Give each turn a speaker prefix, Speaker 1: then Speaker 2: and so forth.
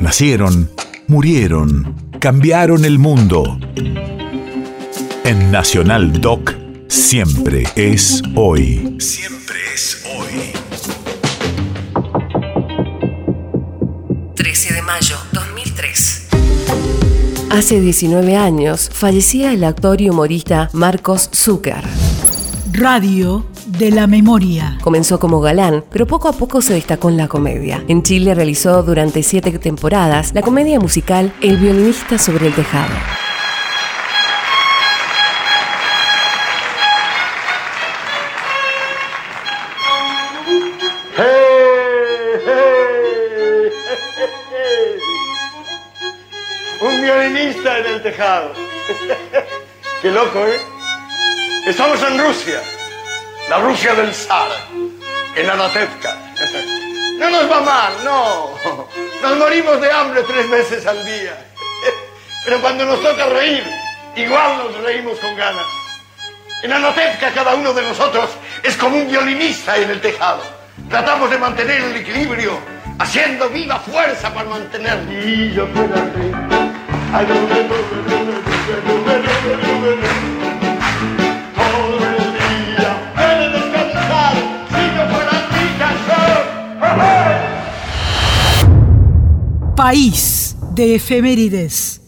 Speaker 1: Nacieron, murieron, cambiaron el mundo. En Nacional Doc, siempre es hoy. Siempre es hoy.
Speaker 2: 13 de mayo 2003. Hace 19 años fallecía el actor y humorista Marcos Zucker.
Speaker 3: Radio de la memoria.
Speaker 2: Comenzó como galán, pero poco a poco se destacó en la comedia. En Chile realizó durante siete temporadas la comedia musical El violinista sobre el tejado.
Speaker 4: Un violinista en el tejado. Qué loco, ¿eh? Estamos en Rusia, la Rusia del zar, en Anatevka. No nos va mal, no. Nos morimos de hambre tres veces al día. Pero cuando nos toca reír, igual nos reímos con ganas. En Anatevka cada uno de nosotros es como un violinista en el tejado. Tratamos de mantener el equilibrio, haciendo viva fuerza para mantener.
Speaker 3: País de efemérides.